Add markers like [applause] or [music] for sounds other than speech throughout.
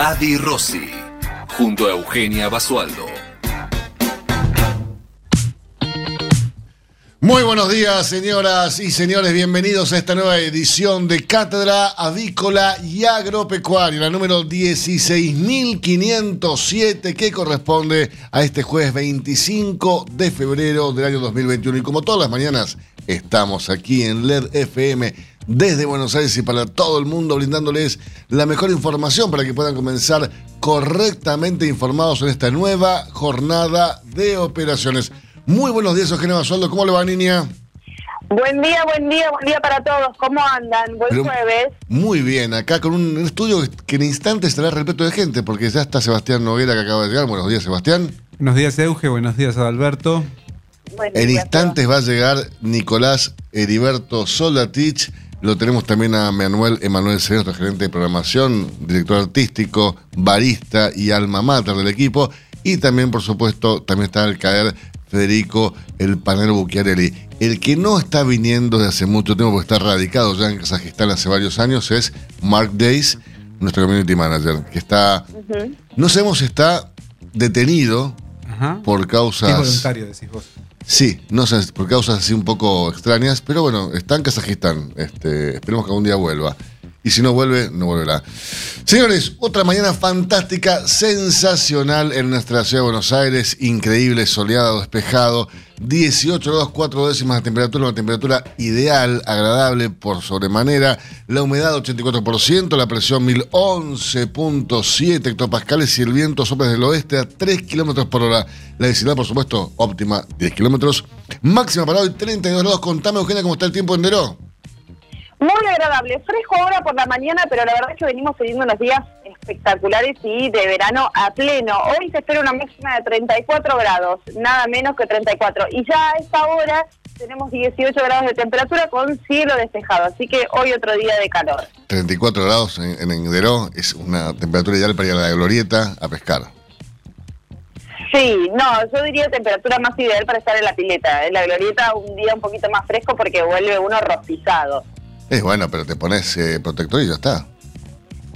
Adi Rossi, junto a Eugenia Basualdo. Muy buenos días, señoras y señores. Bienvenidos a esta nueva edición de Cátedra Avícola y Agropecuaria, la número 16.507, que corresponde a este jueves 25 de febrero del año 2021. Y como todas las mañanas, estamos aquí en LED FM desde Buenos Aires y para todo el mundo, brindándoles la mejor información para que puedan comenzar correctamente informados en esta nueva jornada de operaciones. Muy buenos días, Eugenio Basualdo. ¿Cómo le va, niña? Buen día, buen día, buen día para todos. ¿Cómo andan? Buen Pero jueves. Muy bien, acá con un estudio que en instantes estará repleto de gente, porque ya está Sebastián Noguera que acaba de llegar. Buenos días, Sebastián. Buenos días, Euge. Buenos días, Adalberto. Buen En día, instantes va a llegar Nicolás Heriberto Solatich. Lo tenemos también a Manuel Emanuel nuestro gerente de programación, director artístico, barista y alma mater del equipo. Y también, por supuesto, también está al caer Federico el panero Bucchiarelli. El que no está viniendo desde hace mucho tiempo, porque está radicado ya en Kazajistán hace varios años, es Mark Days, nuestro community manager, que está, Ujú. no sabemos si está detenido por Es causas... voluntario, decís vos. Sí, no sé, por causas así un poco extrañas, pero bueno, está en Kazajistán. Este, esperemos que algún día vuelva. Y si no vuelve, no volverá. Señores, otra mañana fantástica, sensacional en nuestra ciudad de Buenos Aires. Increíble, soleado, despejado. 18 grados 4 décimas de temperatura, una temperatura ideal, agradable por sobremanera. La humedad 84%, la presión 1011.7 hectopascales y el viento sopla desde el oeste a 3 kilómetros por hora. La visibilidad, por supuesto, óptima, 10 kilómetros. Máxima para hoy, 32 grados. Contame, Eugenia, cómo está el tiempo en Deró. Muy agradable, fresco ahora por la mañana, pero la verdad es que venimos teniendo unos días espectaculares y de verano a pleno. Hoy se espera una máxima de 34 grados, nada menos que 34. Y ya a esta hora tenemos 18 grados de temperatura con cielo despejado, así que hoy otro día de calor. 34 grados en, en es una temperatura ideal para ir a la glorieta a pescar. Sí, no, yo diría temperatura más ideal para estar en la pileta. En la glorieta un día un poquito más fresco porque vuelve uno rostizado. Es bueno, pero te pones eh, protector y ya está.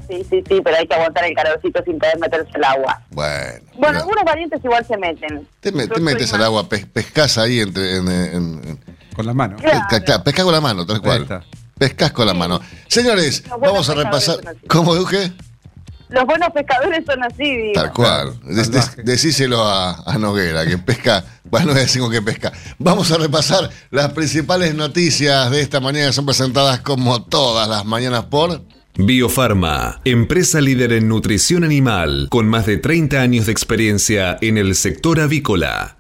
Sí, sí, sí, pero hay que aguantar el calorcito sin poder meterse al agua. Bueno. Bueno, algunos valientes igual se meten. te, me- Yo te metes al agua, pes- pescas ahí entre. En, en- en- Con la mano. Claro. Pesca, claro, pesca con la mano, tal cual. Pescas con la mano. Señores, vamos a repasar. ¿Cómo, Euge? Los buenos pescadores son así, digo. Tal cual. Decíselo a, a Noguera, que pesca. [laughs] Bueno, no decimos que pesca. Vamos a repasar las principales noticias de esta mañana, que son presentadas como todas las mañanas por. Biofarma, empresa líder en nutrición animal, con más de 30 años de experiencia en el sector avícola.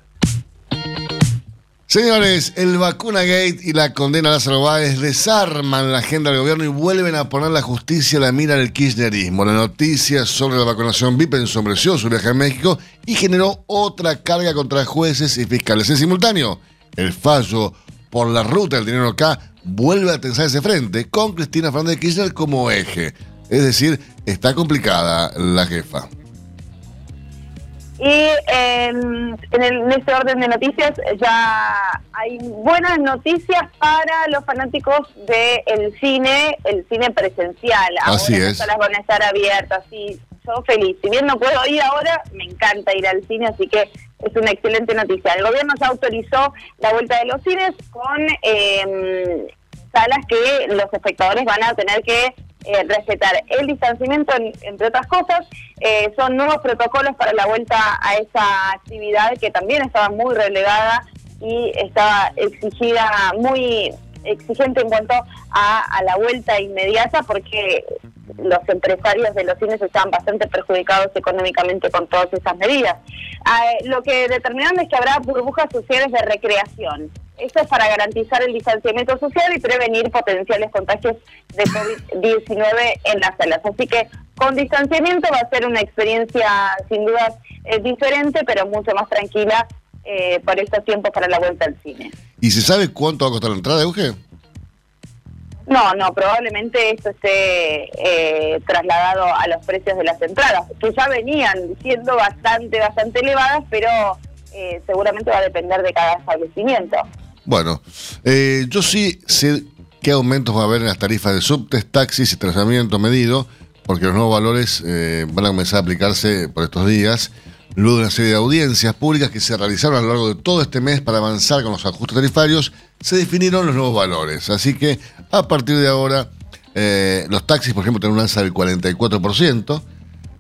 Señores, el vacuna gate y la condena a Lázaro Báez desarman la agenda del gobierno y vuelven a poner la justicia a la mira del kirchnerismo. La noticia sobre la vacunación VIP ensombreció su viaje a México y generó otra carga contra jueces y fiscales. En simultáneo, el fallo por la ruta del dinero acá vuelve a tensar ese frente con Cristina Fernández de Kirchner como eje. Es decir, está complicada la jefa. Y en, en, el- en este orden de noticias ya hay buenas noticias para los fanáticos del cine, el cine presencial. Ahora Así las es. salas van a estar abiertas y yo feliz. Si bien no puedo ir ahora, me encanta ir al cine, así que es una excelente noticia. El gobierno ya autorizó la vuelta de los cines con eh, salas que los espectadores van a tener que eh, respetar el distanciamiento, en- entre otras cosas. Eh, son nuevos protocolos para la vuelta a esa actividad que también estaba muy relegada y estaba exigida, muy exigente en cuanto a, la vuelta inmediata porque los empresarios de los cines estaban bastante perjudicados económicamente con todas esas medidas. Ah, lo que determinaron es que habrá burbujas sociales de recreación. Esto es para garantizar el distanciamiento social y prevenir potenciales contagios de COVID-19 en las salas. Así que con distanciamiento va a ser una experiencia sin duda eh, diferente, pero mucho más tranquila eh, por estos tiempos para la vuelta al cine. ¿Y se sabe cuánto va a costar la entrada, Euge? No, no, probablemente esto esté eh, trasladado a los precios de las entradas, que ya venían siendo bastante, bastante elevadas, pero eh, seguramente va a depender de cada establecimiento. Bueno, eh, yo sí sé qué aumentos va a haber en las tarifas de subtes, taxis y trazamiento medido, porque los nuevos valores van a comenzar a aplicarse por estos días. Luego de una serie de audiencias públicas que se realizaron a lo largo de todo este mes para avanzar con los ajustes tarifarios, se definieron los nuevos valores. Así que a partir de ahora, eh, los taxis, por ejemplo, tienen un alza del 44%.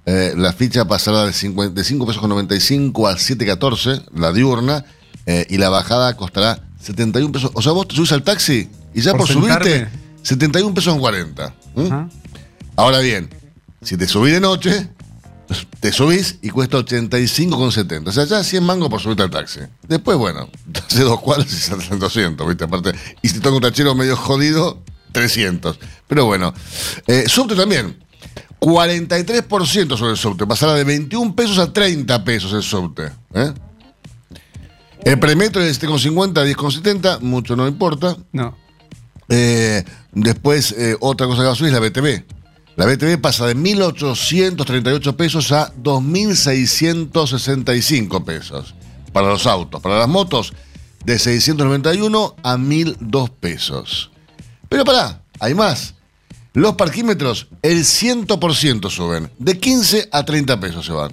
Eh, la ficha pasará de, 5, pesos con 95 a 7.14, la diurna, eh, y la bajada costará 71 pesos. O sea, vos te subís al taxi y ya por, subirte, 71 pesos con 40. Ahora bien, si te subís de noche, te subís y cuesta 85,70. O sea, ya 100 mangos por subirte al taxi. Después, bueno, [laughs] hace dos cuadras y salen 200, ¿viste? Aparte, y si toca un tachero medio jodido, 300. Pero bueno, eh, subte también. 43% sobre el subte. Pasará de 21 pesos a 30 pesos el subte. ¿eh? El premetro es de 7,50 a 10,70. Mucho no importa. No. Eh, después, eh, otra cosa que va a subir es la BTV. La BTV pasa de 1.838 pesos a 2.665 pesos para los autos. Para las motos, de 691 a 1.002 pesos. Pero pará, hay más. Los parquímetros, el 100% suben. De 15 a 30 pesos se van.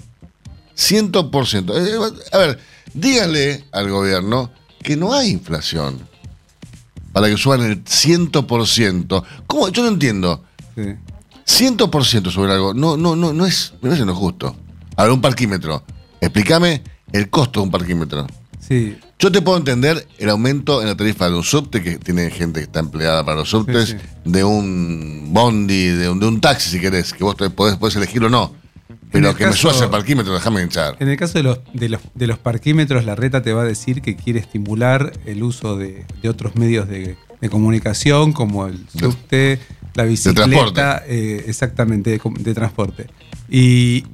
100%. Eh, a ver, díganle al gobierno que no hay inflación. Para que suban el 100%. ¿Cómo? Yo no entiendo. Sí. 100% sobre algo, no, no, no, no es, no es justo. A ver, un parquímetro. Explícame el costo de un parquímetro. Sí. Yo te puedo entender el aumento en la tarifa de un subte, que tiene gente que está empleada para los subtes, de un bondi, de un, de un taxi, si querés, que vos podés, podés elegir o no. Pero que me subas el parquímetro, déjame hinchar. En el caso de los, de, los, de los parquímetros, la reta te va a decir que quiere estimular el uso de, de otros medios de, de comunicación, como el subte la bicicleta, eh, exactamente, de, transporte. Y,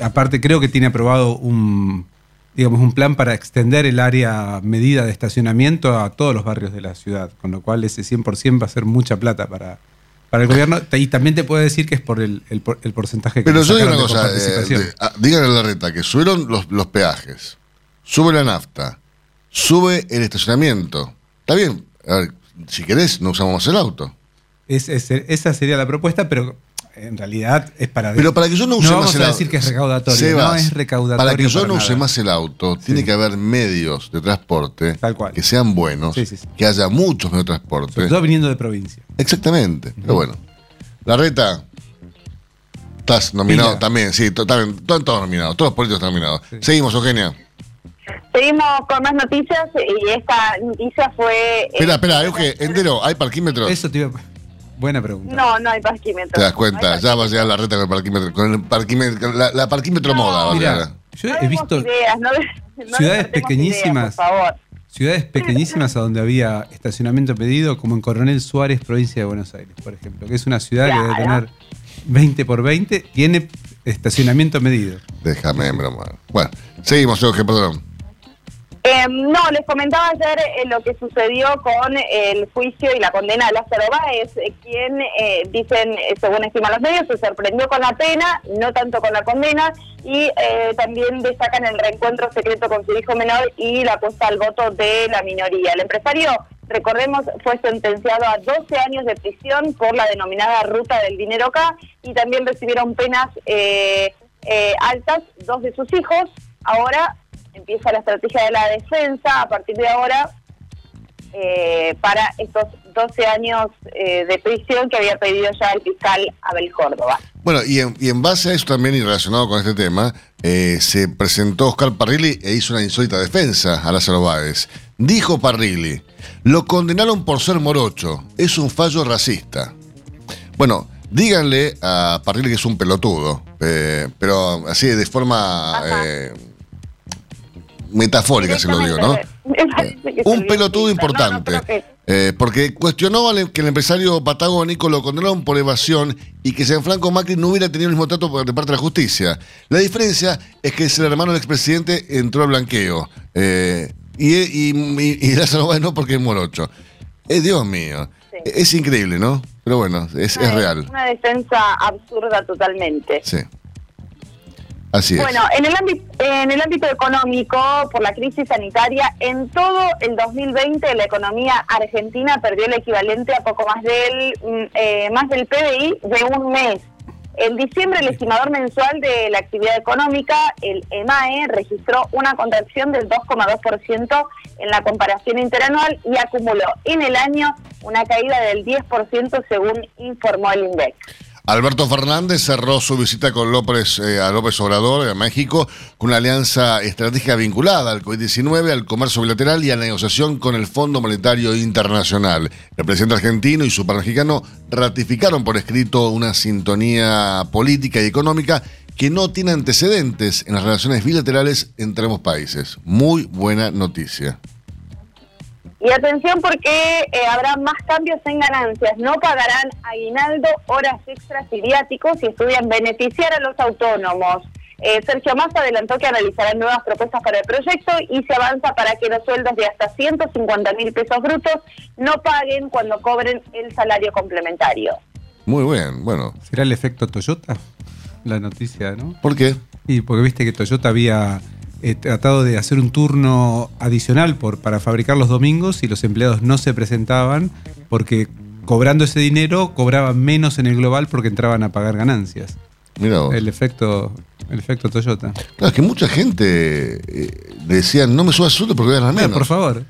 aparte creo que tiene aprobado un, digamos, un plan para extender el área medida de estacionamiento a todos los barrios de la ciudad, con lo cual ese 100% va a ser mucha plata para, para el gobierno. Y también te puede decir que es por el, el, porcentaje que Pero yo digo una cosa, eh, ah, díganle a la reta que subieron los, los peajes, sube la nafta, sube el estacionamiento. Está bien, a ver, si querés, no usamos más el auto esa sería la propuesta, pero en realidad es para. Pero para que yo no use más el auto. decir que es recaudatorio. no es recaudatorio. Para que yo no use más el auto, tiene que haber medios de transporte que sean buenos, que haya muchos medios de transporte. Sobre todo viniendo de provincia. Exactamente. Pero bueno. La reta. Estás nominado también, sí, también, todos nominados, todos los políticos están nominados. Seguimos, Eugenia. Seguimos con más noticias y esta noticia fue... Espera, espera, Euge, Endero, ¿hay parquímetros? Eso te Buena pregunta. No, no hay parquímetros. Te das cuenta, ya va a llegar la reta con el parquímetro, con el parquímetro, la, parquímetro moda. Mira, yo he visto ciudades pequeñísimas, ciudades pequeñísimas a donde había estacionamiento pedido, como en Coronel Suárez, provincia de Buenos Aires, por ejemplo, que es una ciudad que debe tener 20 por 20, tiene estacionamiento medido. Déjame bromar. Bueno, seguimos, Euge, perdón. Eh, no, les comentaba ayer eh, lo que sucedió con el juicio y la condena de Lázaro Báez, eh, quien, eh, dicen, según estiman los medios, se sorprendió con la pena, no tanto con la condena, y también destacan el reencuentro secreto con su hijo menor y la puesta al voto de la minoría. El empresario, recordemos, fue sentenciado a 12 años de prisión por la denominada ruta del dinero acá, y también recibieron penas altas dos de sus hijos. Ahora empieza la estrategia de la defensa a partir de ahora eh, para estos 12 años eh, de prisión que había pedido ya el fiscal Abel Córdoba. Bueno, y en, base a eso también y relacionado con este tema, eh, se presentó Oscar Parrilli e hizo una insólita defensa a Lázaro Báez. Dijo Parrilli, lo condenaron por ser morocho, es un fallo racista. Bueno, díganle a Parrilli que es un pelotudo, pero así de forma metafórica se lo digo, ¿no? un pelotudo importante. Eh, porque cuestionó que el empresario patagónico lo condenaron por evasión y que Gianfranco Macri no hubiera tenido el mismo trato de parte de la justicia. La diferencia es que el hermano del expresidente entró al blanqueo. Eh, y, y, y, Lázaro no porque es morocho. Eh, Dios mío. Es increíble, ¿no? Pero bueno, es, es real. Una defensa absurda totalmente. Sí. Así bueno, en el, ámbito, en el ámbito económico, por la crisis sanitaria, en todo el 2020 la economía argentina perdió el equivalente a poco más del, mm, eh, más del PBI de un mes. En diciembre, el estimador mensual de la actividad económica, el EMAE, registró una contracción del 2,2% en la comparación interanual y acumuló en el año una caída del 10% según informó el INDEC. Alberto Fernández cerró su visita con López, eh, a López Obrador a México con una alianza estratégica vinculada al COVID-19, al comercio bilateral y a la negociación con el Fondo Monetario Internacional. El presidente argentino y su par mexicano ratificaron por escrito una sintonía política y económica que no tiene antecedentes en las relaciones bilaterales entre ambos países. Muy buena noticia. Y atención porque eh, habrá más cambios en ganancias. No pagarán aguinaldo, horas extras y viáticos y estudian beneficiar a los autónomos. Eh, Sergio Massa adelantó que analizarán nuevas propuestas para el proyecto y se avanza para que los sueldos de hasta 150 mil pesos brutos no paguen cuando cobren el salario complementario. Muy bien, bueno. ¿Será el efecto Toyota? La noticia, ¿no? ¿Por qué? Y porque viste que Toyota había he tratado de hacer un turno adicional por, para fabricar los domingos y los empleados no se presentaban porque cobrando ese dinero cobraban menos en el global porque entraban a pagar ganancias. Mira El efecto, el efecto Toyota. Claro, es que mucha gente eh, decía, no me subas sueldo porque voy a ganar menos. por favor.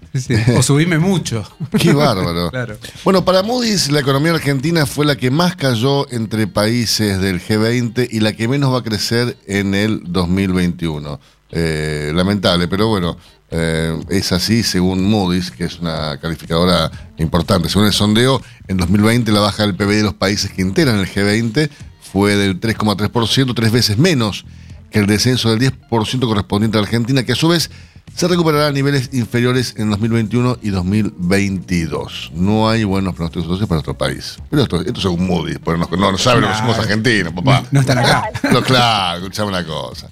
O subime mucho. [laughs] Qué bárbaro. [laughs] Bueno, para Moody's la economía argentina fue la que más cayó entre países del G20 y la que menos va a crecer en el 2021. Eh, lamentable, pero bueno, eh, es así según Moody's, que es una calificadora importante. Según el sondeo, en 2020 la baja del PBI de los países que integran el G20 fue del 3,3%, tres veces menos que el descenso del 10% correspondiente a Argentina, que a su vez se recuperará a niveles inferiores en 2021 y 2022. No hay buenos pronósticos para nuestro país. Pero esto, esto según Moody's, porque no, no, saben lo que somos argentinos, papá. No, están acá. No, claro, escuchame una cosa.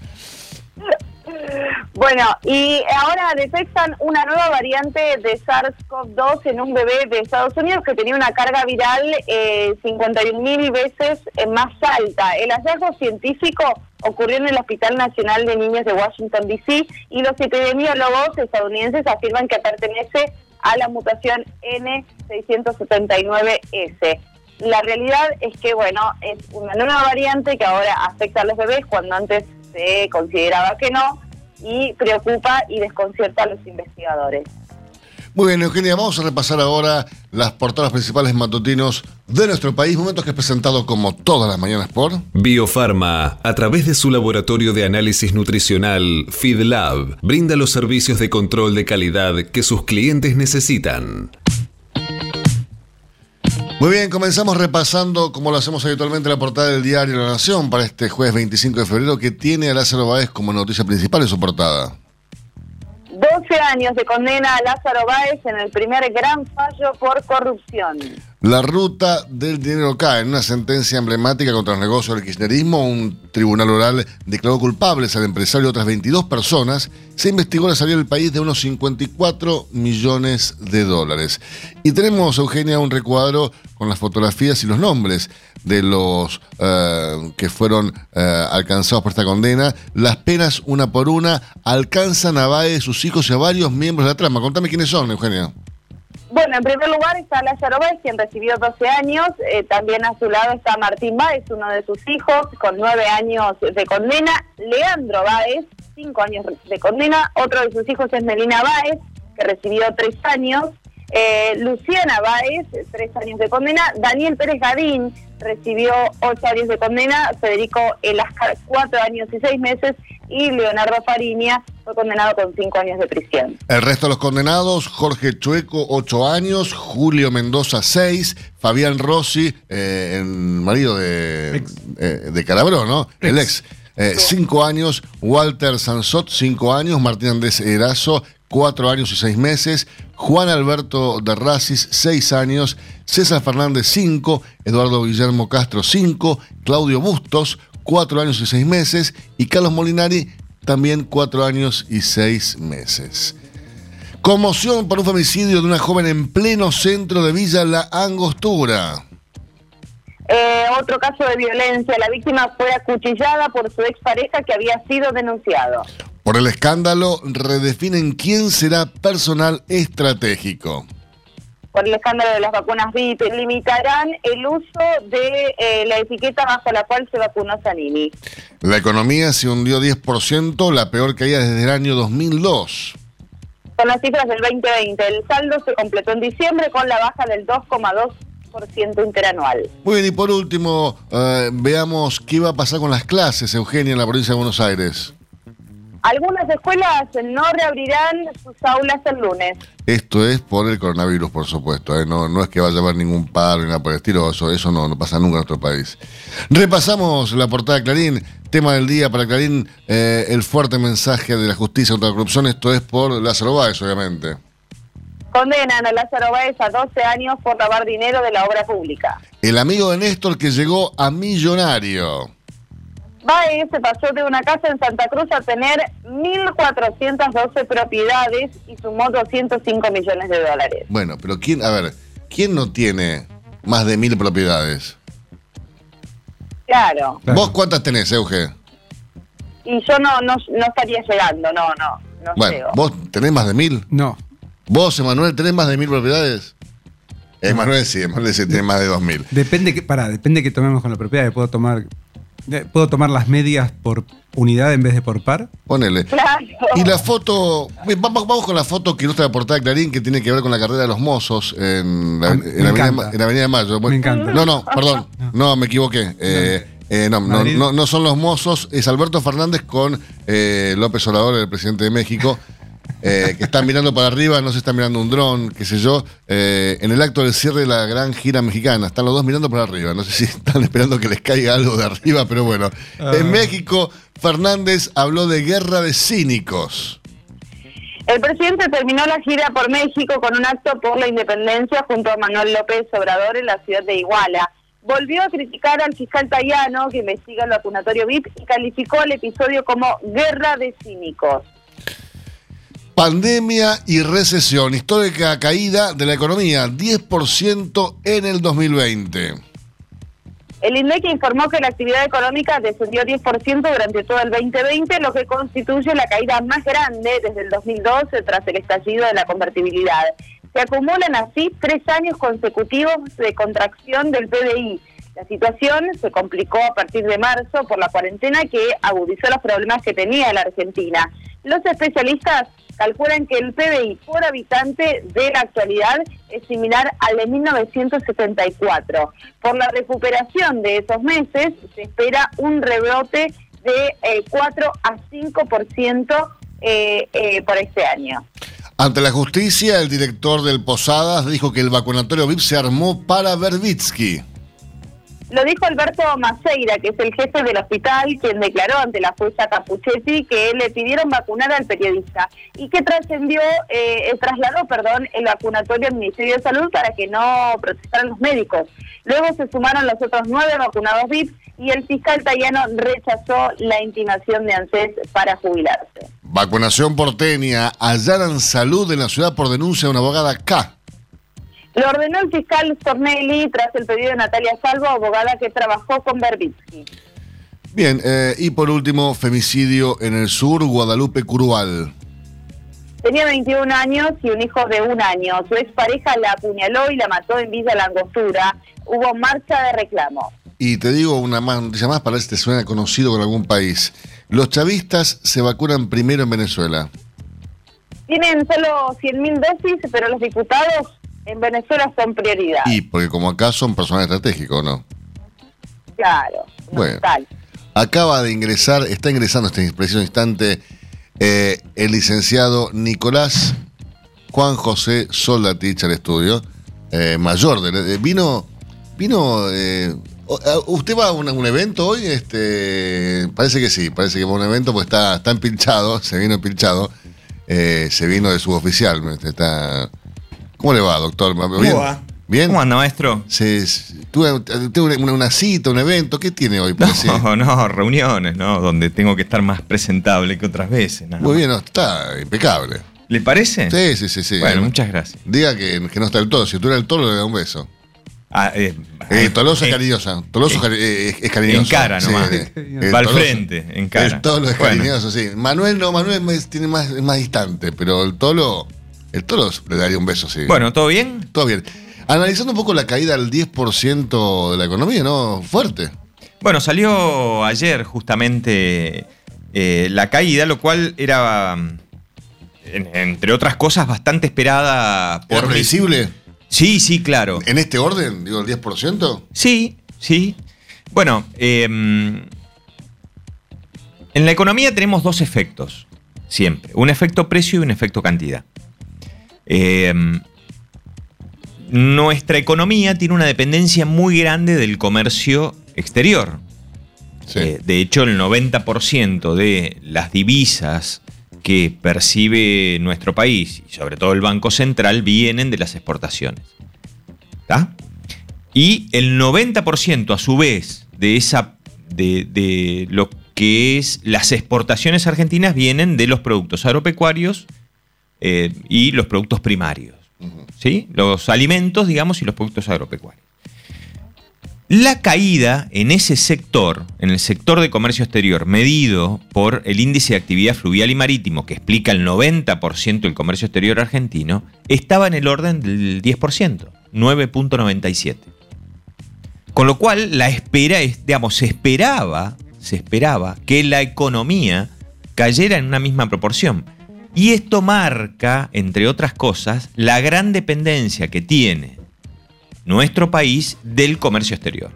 Bueno, y ahora detectan una nueva variante de SARS-CoV-2 en un bebé de Estados Unidos que tenía una carga viral eh, 51 mil veces más alta. El hallazgo científico ocurrió en el Hospital Nacional de Niños de Washington, D.C. y los epidemiólogos estadounidenses afirman que pertenece a la mutación N679S. La realidad es que, bueno, es una nueva variante que ahora afecta a los bebés cuando antes se consideraba que no y preocupa y desconcierta a los investigadores. Muy bien, Eugenia, vamos a repasar ahora las portadas principales matutinos de nuestro país, momentos que es presentado como todas las mañanas por Biofarma, a través de su laboratorio de análisis nutricional FeedLab, brinda los servicios de control de calidad que sus clientes necesitan. Muy bien, comenzamos repasando, como lo hacemos habitualmente, la portada del diario La Nación para este jueves 25 de febrero, que tiene a Lázaro Báez como noticia principal en su portada. 12 años de condena a Lázaro Báez en el primer gran fallo por corrupción. La ruta del dinero cae en una sentencia emblemática contra los negocios del kirchnerismo. Un tribunal oral declaró culpables al empresario y otras 22 personas. Se investigó la salida del país de unos 54 millones de dólares. Y tenemos, Eugenia, un recuadro con las fotografías y los nombres de los eh, que fueron eh, alcanzados por esta condena. Las penas, una por una, alcanzan a Baez, sus hijos y a varios miembros de la trama. Contame quiénes son, Eugenia. Bueno, en primer lugar está Lázaro Báez, quien recibió 12 años. Eh, también a su lado está Martín Báez, uno de sus hijos, con 9 años de condena. Leandro Báez, 5 años de condena. Otro de sus hijos es Melina Báez, que recibió 3 años. Eh, Luciana Báez, 3 años de condena. Daniel Pérez Gadín recibió 8 años de condena. Federico Elascar, 4 años y 6 meses y Leonardo Fariña fue condenado con cinco años de prisión. El resto de los condenados, Jorge Chueco, ocho años, Julio Mendoza, seis, Fabián Rossi, eh, el marido de, eh, de Calabró, ¿no? El ex. Eh, cinco años, Walter Sansot, cinco años, Martín Andrés Erazo, cuatro años y seis meses. Juan Alberto de Racis, seis años. César Fernández, cinco. Eduardo Guillermo Castro, cinco. Claudio Bustos, cuatro años y seis meses. Y Carlos Molinari, también cuatro años y seis meses. Conmoción por un femicidio de una joven en pleno centro de Villa La Angostura. Eh, otro caso de violencia. La víctima fue acuchillada por su expareja que había sido denunciado. Por el escándalo, redefinen quién será personal estratégico. Por el escándalo de las vacunas VIP, limitarán el uso de eh, la etiqueta bajo la cual se vacunó Sanini. La economía se hundió 10%, la peor caída desde el año 2002. Con las cifras del 2020, el saldo se completó en diciembre con la baja del 2,2% interanual. Muy bien, y por último, eh, veamos qué va a pasar con las clases, Eugenia, en la provincia de Buenos Aires. Algunas escuelas no reabrirán sus aulas el lunes. Esto es por el coronavirus, por supuesto. ¿eh? No, no es que vaya a haber ningún paro ni nada por el estilo. Eso, eso no, no pasa nunca en nuestro país. Repasamos la portada de Clarín. Tema del día para Clarín, eh, el fuerte mensaje de la justicia contra la corrupción. Esto es por Lázaro Báez, obviamente. Condenan a Lázaro Báez a 12 años por lavar dinero de la obra pública. El amigo de Néstor que llegó a millonario. Baez se pasó de una casa en Santa Cruz a tener 1.412 propiedades y sumó 205 millones de dólares. Bueno, pero ¿quién, a ver, ¿quién no tiene más de mil propiedades? Claro. ¿Vos cuántas tenés, Euge? Y yo no, no, no estaría llegando, no, no. no bueno, ¿vos tenés más de mil? No. ¿Vos, Emanuel, tenés más de mil propiedades? Emanuel sí, Emanuel sí tiene más de dos mil. Depende que, para, depende que tomemos con la propiedad. Puedo tomar ¿Puedo tomar las medias por unidad en vez de por par? Ponele. Claro. Y la foto, vamos, vamos con la foto que ilustra la portada de Clarín que tiene que ver con la carrera de los mozos en la, Ah, en me la avenida, en la Avenida de Mayo. Me encanta. No, no, perdón. No, me equivoqué. Eh, eh, no, no, no, no son los mozos, es Alberto Fernández con eh, López Obrador, el presidente de México. Eh, que están mirando para arriba, no se está mirando un dron, qué sé yo, eh, en el acto del cierre de la gran gira mexicana. Están los dos mirando para arriba. No sé si están esperando que les caiga algo de arriba, pero bueno. Ah. En México, Fernández habló de guerra de cínicos. El presidente terminó la gira por México con un acto por la independencia junto a Manuel López Obrador en la ciudad de Iguala. Volvió a criticar al fiscal Tayano, que investiga el vacunatorio VIP, y calificó el episodio como guerra de cínicos. Pandemia y recesión. Histórica caída de la economía, 10% en el 2020. El INDEC informó que la actividad económica descendió 10% durante todo el 2020, lo que constituye la caída más grande desde el 2012 tras el estallido de la convertibilidad. Se acumulan así tres años consecutivos de contracción del PBI. La situación se complicó a partir de marzo por la cuarentena que agudizó los problemas que tenía la Argentina. Los especialistas calculan que el PBI por habitante de la actualidad es similar al de 1974. Por la recuperación de esos meses se espera un rebrote de eh, 4 a 5% eh, eh, por este año. Ante la justicia, el director del Posadas dijo que el vacunatorio VIP se armó para Verbitsky. Lo dijo Alberto Maceira, que es el jefe del hospital, quien declaró ante la jueza Capuchetti que le pidieron vacunar al periodista y que trascendió, eh, eh, trasladó, perdón, el vacunatorio al Ministerio de Salud para que no protestaran los médicos. Luego se sumaron los otros nueve vacunados VIP y el fiscal Tayano rechazó la intimación de ANSES para jubilarse. Vacunación porteña. Allanan salud en la ciudad por denuncia de una abogada K. Lo ordenó el fiscal Stornelli tras el pedido de Natalia Salvo, abogada que trabajó con Berbitsky. Bien, eh, y por último, femicidio en el sur, Guadalupe Curual. Tenía 21 años y un hijo de un año. Su expareja la apuñaló y la mató en Villa Langostura. Hubo marcha de reclamo. Y te digo una más, noticia más para ver si te suena conocido con algún país. Los chavistas se vacunan primero en Venezuela. Tienen solo 100.000 dosis, pero los diputados en Venezuela son prioridad. Y porque como acá son personal estratégico, ¿no? Claro. no, Bueno. tal. Acaba de ingresar, está ingresando este preciso instante eh, el licenciado Nicolás Juan José Soldatich al estudio, eh, mayor. De, de- vino, vino, eh, ¿usted va a un, evento hoy? Este, parece que sí, parece que va a un evento porque está, está empilchado, [laughs] se vino empilchado. eh, se vino de suboficial. Está... ¿Cómo le va, doctor? ¿Bien? ¿Bien? ¿Cómo anda, maestro? Sí, tuve, una, cita, un evento. ¿Qué tiene hoy? No, [laughs] no, reuniones, ¿no? Donde tengo que estar más presentable que otras veces. Muy bien, está impecable. ¿Le parece? Sí, sí, sí. sí. Bueno, muchas gracias. Diga que, no está el toro. Si tú eres el toro, le da un beso. Ah, eh, eh, Toloso es eh, cariñosa. Toloso eh, es cariñoso. En cara nomás. Va al frente, en cara. El tolo es cariñoso, sí. Manuel no, Manuel tiene más, es más distante, pero el tolo, el tolo le daría un beso, sí. Bueno, ¿todo bien? Todo bien. Analizando un poco la caída del 10% de la economía, ¿no? Fuerte. Bueno, salió ayer justamente la caída, lo cual era, entre otras cosas, bastante esperada por... ¿Era previsible? Sí, sí, claro. ¿En este orden, digo, el 10%? Sí, sí. Bueno, em, en la economía tenemos dos efectos, siempre. Un efecto precio y un efecto cantidad. Em, nuestra economía tiene una dependencia muy grande del comercio exterior. Eh, de hecho, el 90% de las divisas que percibe nuestro país y sobre todo el Banco Central vienen de las exportaciones. Y el 90% a su vez de, esa, de, lo que es las exportaciones argentinas vienen de los productos agropecuarios eh, y los productos primarios. ¿sí? Los alimentos, digamos, y los productos agropecuarios. La caída en ese sector, en el sector de comercio exterior, medido por el índice de actividad fluvial y marítimo, que explica el 90% del comercio exterior argentino, estaba en el orden del 10%, 9.97. Con lo cual, la espera es, digamos, se esperaba, se esperaba que la economía cayera en una misma proporción. Y esto marca, entre otras cosas, la gran dependencia que tiene nuestro país del comercio exterior.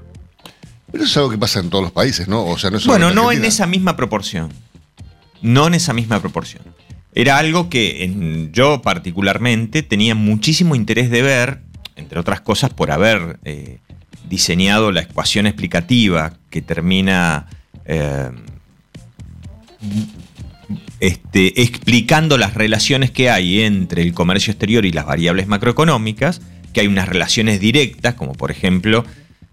Pero eso es algo que pasa en todos los países, ¿no? O sea, no bueno, no en esa misma proporción. No en esa misma proporción. Era algo que yo particularmente tenía muchísimo interés de ver, entre otras cosas por haber eh, diseñado la ecuación explicativa que termina eh, este, explicando las relaciones que hay entre el comercio exterior y las variables macroeconómicas que hay unas relaciones directas, como por ejemplo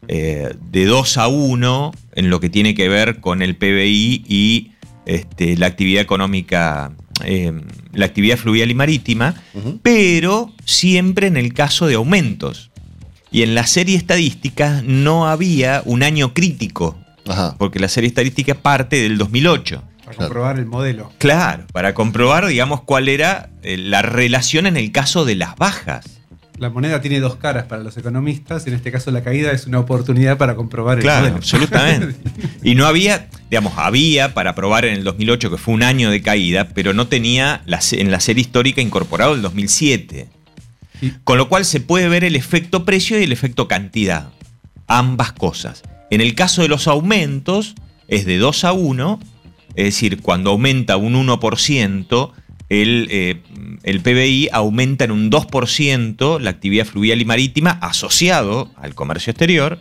eh, de 2 a 1 en lo que tiene que ver con el PBI y este, la actividad económica, eh, la actividad fluvial y marítima, pero siempre en el caso de aumentos. Y en la serie estadística no había un año crítico, porque la serie estadística parte del 2008. Para comprobar el modelo. Claro, para comprobar, digamos, cuál era eh, la relación en el caso de las bajas la moneda tiene dos caras para los economistas, en este caso la caída es una oportunidad para comprobar el Claro, absolutamente. [laughs] y no había, digamos, había para probar en el 2008, que fue un año de caída, pero no tenía en la serie histórica incorporado el 2007. Con lo cual se puede ver el efecto precio y el efecto cantidad. Ambas cosas. En el caso de los aumentos, es de 2 a 1, es decir, cuando aumenta un 1%, el, eh, el PBI aumenta en un 2% la actividad fluvial y marítima asociado al comercio exterior.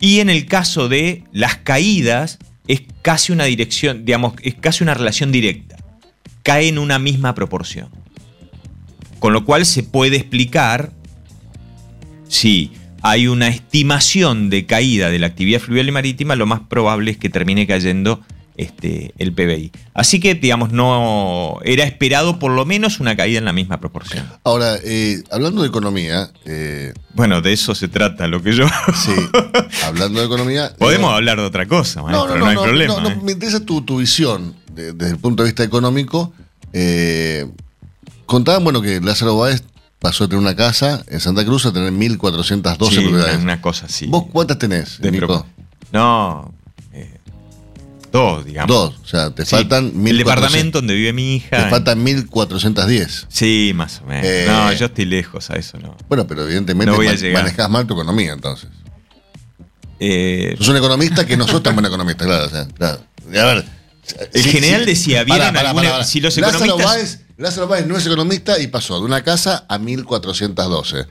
Y en el caso de las caídas, es casi una dirección, digamos, es casi una relación directa. Cae en una misma proporción. Con lo cual se puede explicar si hay una estimación de caída de la actividad fluvial y marítima, lo más probable es que termine cayendo este, el PBI. Así que, digamos, no era esperado por lo menos una caída en la misma proporción. Ahora, eh, hablando de economía. Eh, bueno, de eso se trata lo que yo. [laughs] Sí, hablando de economía. [laughs] Podemos hablar de otra cosa, maestro, no, no, no, hay problema. No, ¿eh? me interesa tu, visión desde el punto de vista económico. contaban, bueno, que Lázaro Báez pasó de tener una casa en Santa Cruz a tener 1.412 propiedades. Una cosa así. ¿Vos cuántas tenés, Nico? No, Dos, digamos. Dos, o sea, te faltan mil. El departamento donde vive mi hija. Te faltan 1410. Sí, más o menos. Eh, no, yo estoy lejos a eso, ¿no? Bueno, pero evidentemente no manejás mal tu economía, entonces. Eh, sos un economista que no sos tan buen economista, claro. O sea, claro. A ver. El general decía, ¿vieron alguna, si los economistas... Lázaro Báez, Lázaro Báez no es economista y pasó de una casa a 1412.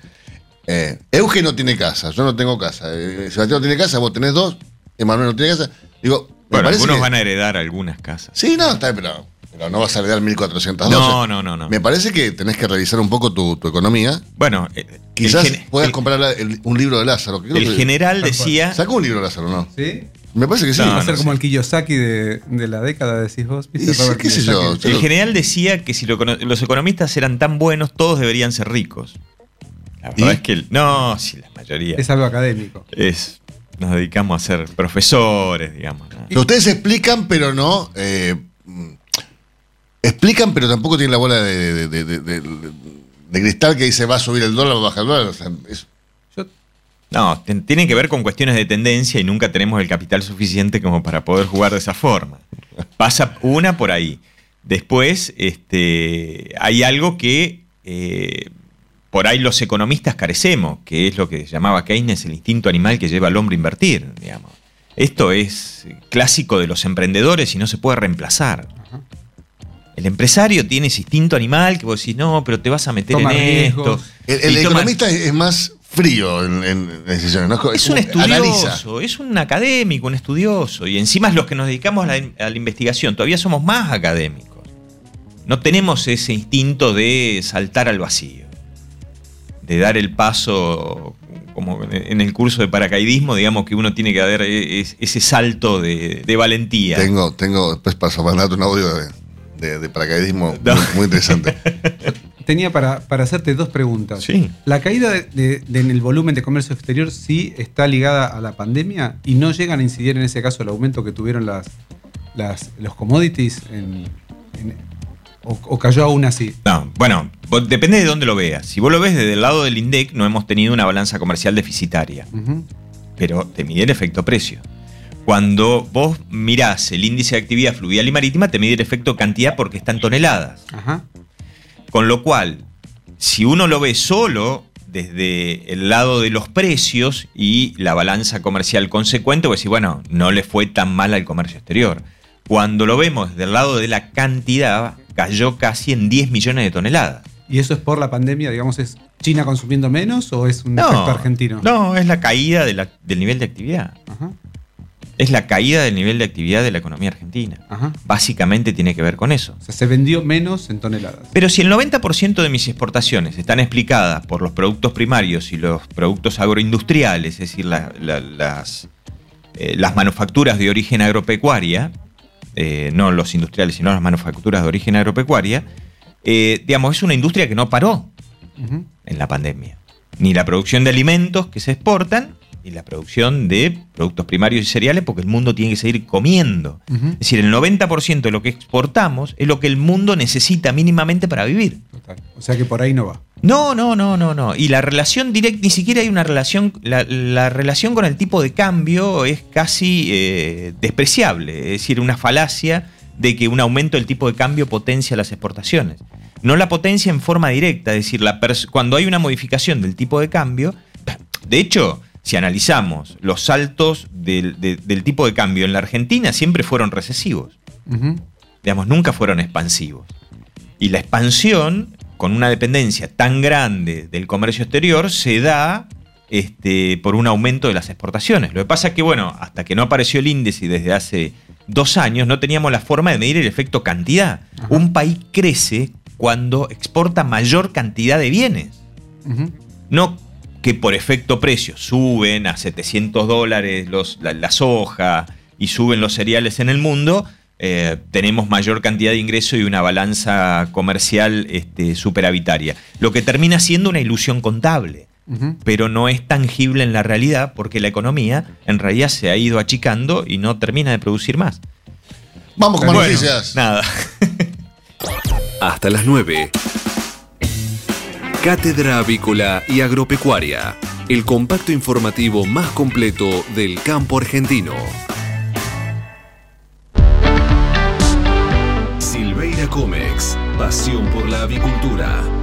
Eh, Euge no tiene casa, yo no tengo casa. Eh, Sebastián no tiene casa, vos tenés dos, Emanuel no tiene casa. Digo, bueno, algunos van a heredar algunas casas. Sí, no, está, pero Pero no vas a heredar 1412. No, no, no, no. Me parece que tenés que revisar un poco tu, economía. Bueno, eh, quizás puedas comprar un libro de Lázaro. el general decía. Sacó un libro de Lázaro, ¿no? Sí. Me parece que sí. va a ser como el Kiyosaki de, la década, decís vos. ¿Qué sé yo? El general decía que si los economistas eran tan buenos, todos deberían ser ricos. La verdad es que. No, sí, la mayoría. Es algo académico. Es. Nos dedicamos a ser profesores, digamos. Ustedes explican, pero no. Eh, explican, pero tampoco tienen la bola de, cristal que dice va a subir el dólar o baja el dólar. No, tienen que ver con cuestiones de tendencia y nunca tenemos el capital suficiente como para poder jugar de esa forma. Pasa una por ahí. Después, este, hay algo que eh, por ahí los economistas carecemos, que es lo que llamaba Keynes el instinto animal que lleva al hombre a invertir. Digamos. Esto es clásico de los emprendedores y no se puede reemplazar. El empresario tiene ese instinto animal que vos decís, no, pero te vas a meter en esto. El, economista es más frío en, decisiones. ¿no? Es un estudioso, es un académico, un estudioso. Y encima es los que nos dedicamos a la, investigación. Todavía somos más académicos. No tenemos ese instinto de saltar al vacío. De dar el paso, como en el curso de paracaidismo, digamos que uno tiene que dar e, ese salto de, valentía. Tengo, tengo, después paso a mandarte un audio de, paracaidismo [laughs] muy interesante. tenía para, hacerte dos preguntas. Sí. ¿La caída en el volumen de comercio exterior sí está ligada a la pandemia y no llegan a incidir en ese caso el aumento que tuvieron las, los commodities o, cayó aún así? No, bueno, depende de dónde lo veas. Si vos lo ves desde el lado del INDEC, no hemos tenido una balanza comercial deficitaria. Pero te mide el efecto precio. Cuando vos mirás el índice de actividad fluvial y marítima, te mide el efecto cantidad porque está en toneladas. Ajá. Con lo cual, si uno lo ve solo desde el lado de los precios y la balanza comercial consecuente, pues sí, bueno, no le fue tan mal al comercio exterior. Cuando lo vemos desde el lado de la cantidad, cayó casi en 10 millones de toneladas. ¿Y eso es por la pandemia? Digamos, ¿es China consumiendo menos o es un efecto argentino? No, es la caída del nivel de actividad. Ajá es la caída del nivel de actividad de la economía argentina. Básicamente tiene que ver con eso. O sea, se vendió menos en toneladas. Pero si el 90% de mis exportaciones están explicadas por los productos primarios y los productos agroindustriales, es decir, las, eh, las manufacturas de origen agropecuaria, eh, no los industriales, sino las manufacturas de origen agropecuaria, eh, digamos, es una industria que no paró en la pandemia. Ni la producción de alimentos que se exportan, y la producción de productos primarios y cereales porque el mundo tiene que seguir comiendo. Es decir, el 90% de lo que exportamos es lo que el mundo necesita mínimamente para vivir. Total. O sea que por ahí no va. No, no, no, no, no. Y la relación directa, ni siquiera hay una relación, la, relación con el tipo de cambio es casi eh, despreciable, es decir, una falacia de que un aumento del tipo de cambio potencia las exportaciones. No la potencia en forma directa, es decir, la cuando hay una modificación del tipo de cambio, de hecho, si analizamos los saltos del, tipo de cambio en la Argentina, siempre fueron recesivos. Digamos, nunca fueron expansivos. Y la expansión, con una dependencia tan grande del comercio exterior, se da este, por un aumento de las exportaciones. Lo que pasa es que, bueno, hasta que no apareció el índice desde hace dos años, no teníamos la forma de medir el efecto cantidad. Un país crece cuando exporta mayor cantidad de bienes. No que por efecto precio suben a 700 dólares los, la, soja y suben los cereales en el mundo, eh, tenemos mayor cantidad de ingresos y una balanza comercial este, superavitaria. Lo que termina siendo una ilusión contable, pero no es tangible en la realidad porque la economía en realidad se ha ido achicando y no termina de producir más. Vamos con noticias. Nada. [laughs] Hasta las 9. Cátedra Avícola y Agropecuaria, el compacto informativo más completo del campo argentino. Comex, pasión por la avicultura.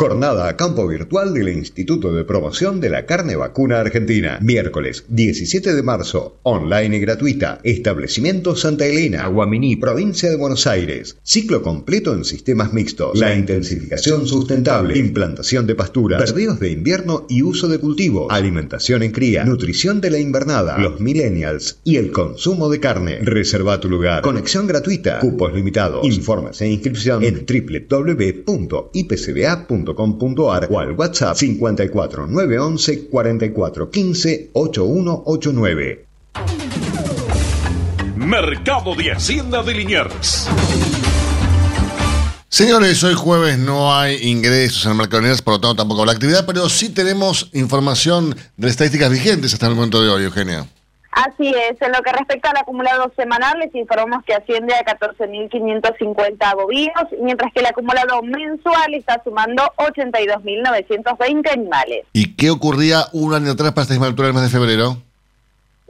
Jornada a campo virtual del Instituto de Promoción de la Carne Vacuna Argentina. Miércoles 17 de marzo, online y gratuita. Establecimiento Santa Elena, Aguaminí, provincia de Buenos Aires. Ciclo completo en sistemas mixtos. La intensificación sustentable, implantación de pastura, perdidos de invierno y uso de cultivo, alimentación en cría, nutrición de la invernada, los millennials y el consumo de carne. Reserva tu lugar. Conexión gratuita. Cupos limitados. Informes e inscripción en www.ipcba.com .com.ar o al WhatsApp 54 911 44 15 8189. Mercado de Hacienda de Liniers. Señores, hoy jueves no hay ingresos en el mercado de Liniers, por lo tanto tampoco habrá actividad, pero sí tenemos información de estadísticas vigentes hasta el momento de hoy, Eugenia. Así es, en lo que respecta al acumulado semanal, les informamos que asciende a 14.550 bovinos, mientras que el acumulado mensual está sumando 82.920 animales. ¿Y qué ocurría un año atrás para esta misma altura del mes de febrero?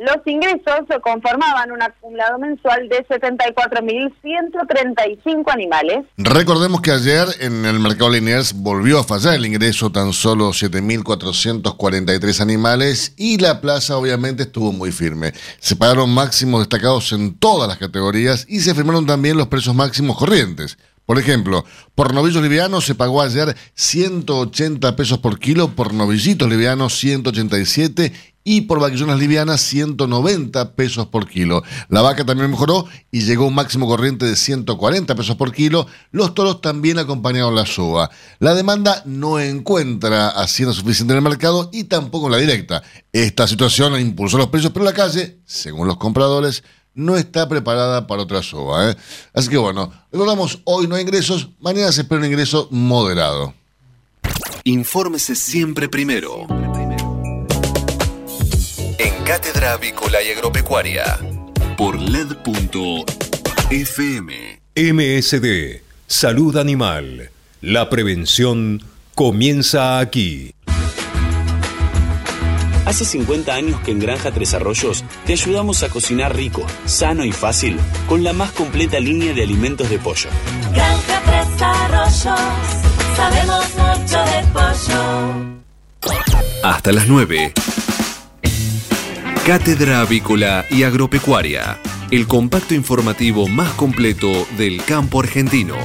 Los ingresos conformaban un acumulado mensual de 74.135 animales. Recordemos que ayer en el mercado Liniers volvió a fallar el ingreso tan solo 7.443 animales y la plaza obviamente estuvo muy firme. Se pagaron máximos destacados en todas las categorías y se firmaron también los precios máximos corrientes. Por ejemplo, por novillos livianos se pagó ayer 180 pesos por kilo, por novillitos livianos 187 y por vaquillonas livianas 190 pesos por kilo. La vaca también mejoró y llegó a un máximo corriente de 140 pesos por kilo. Los toros también acompañaron la suba. La demanda no encuentra hacienda suficiente en el mercado y tampoco en la directa. Esta situación impulsó los precios, pero la calle, según los compradores, no está preparada para otra suba. ¿eh? Así que bueno, recordamos, hoy no hay ingresos, mañana se espera un ingreso moderado. Infórmese siempre primero. En Cátedra Avícola y Agropecuaria. Por LED.fm. MSD. Salud Animal. La prevención comienza aquí. Hace 50 años que en Granja Tres Arroyos te ayudamos a cocinar rico, sano y fácil con la más completa línea de alimentos de pollo. Granja Tres Arroyos, sabemos mucho de pollo. Hasta las 9. Cátedra Avícola y Agropecuaria, el compacto informativo más completo del campo argentino.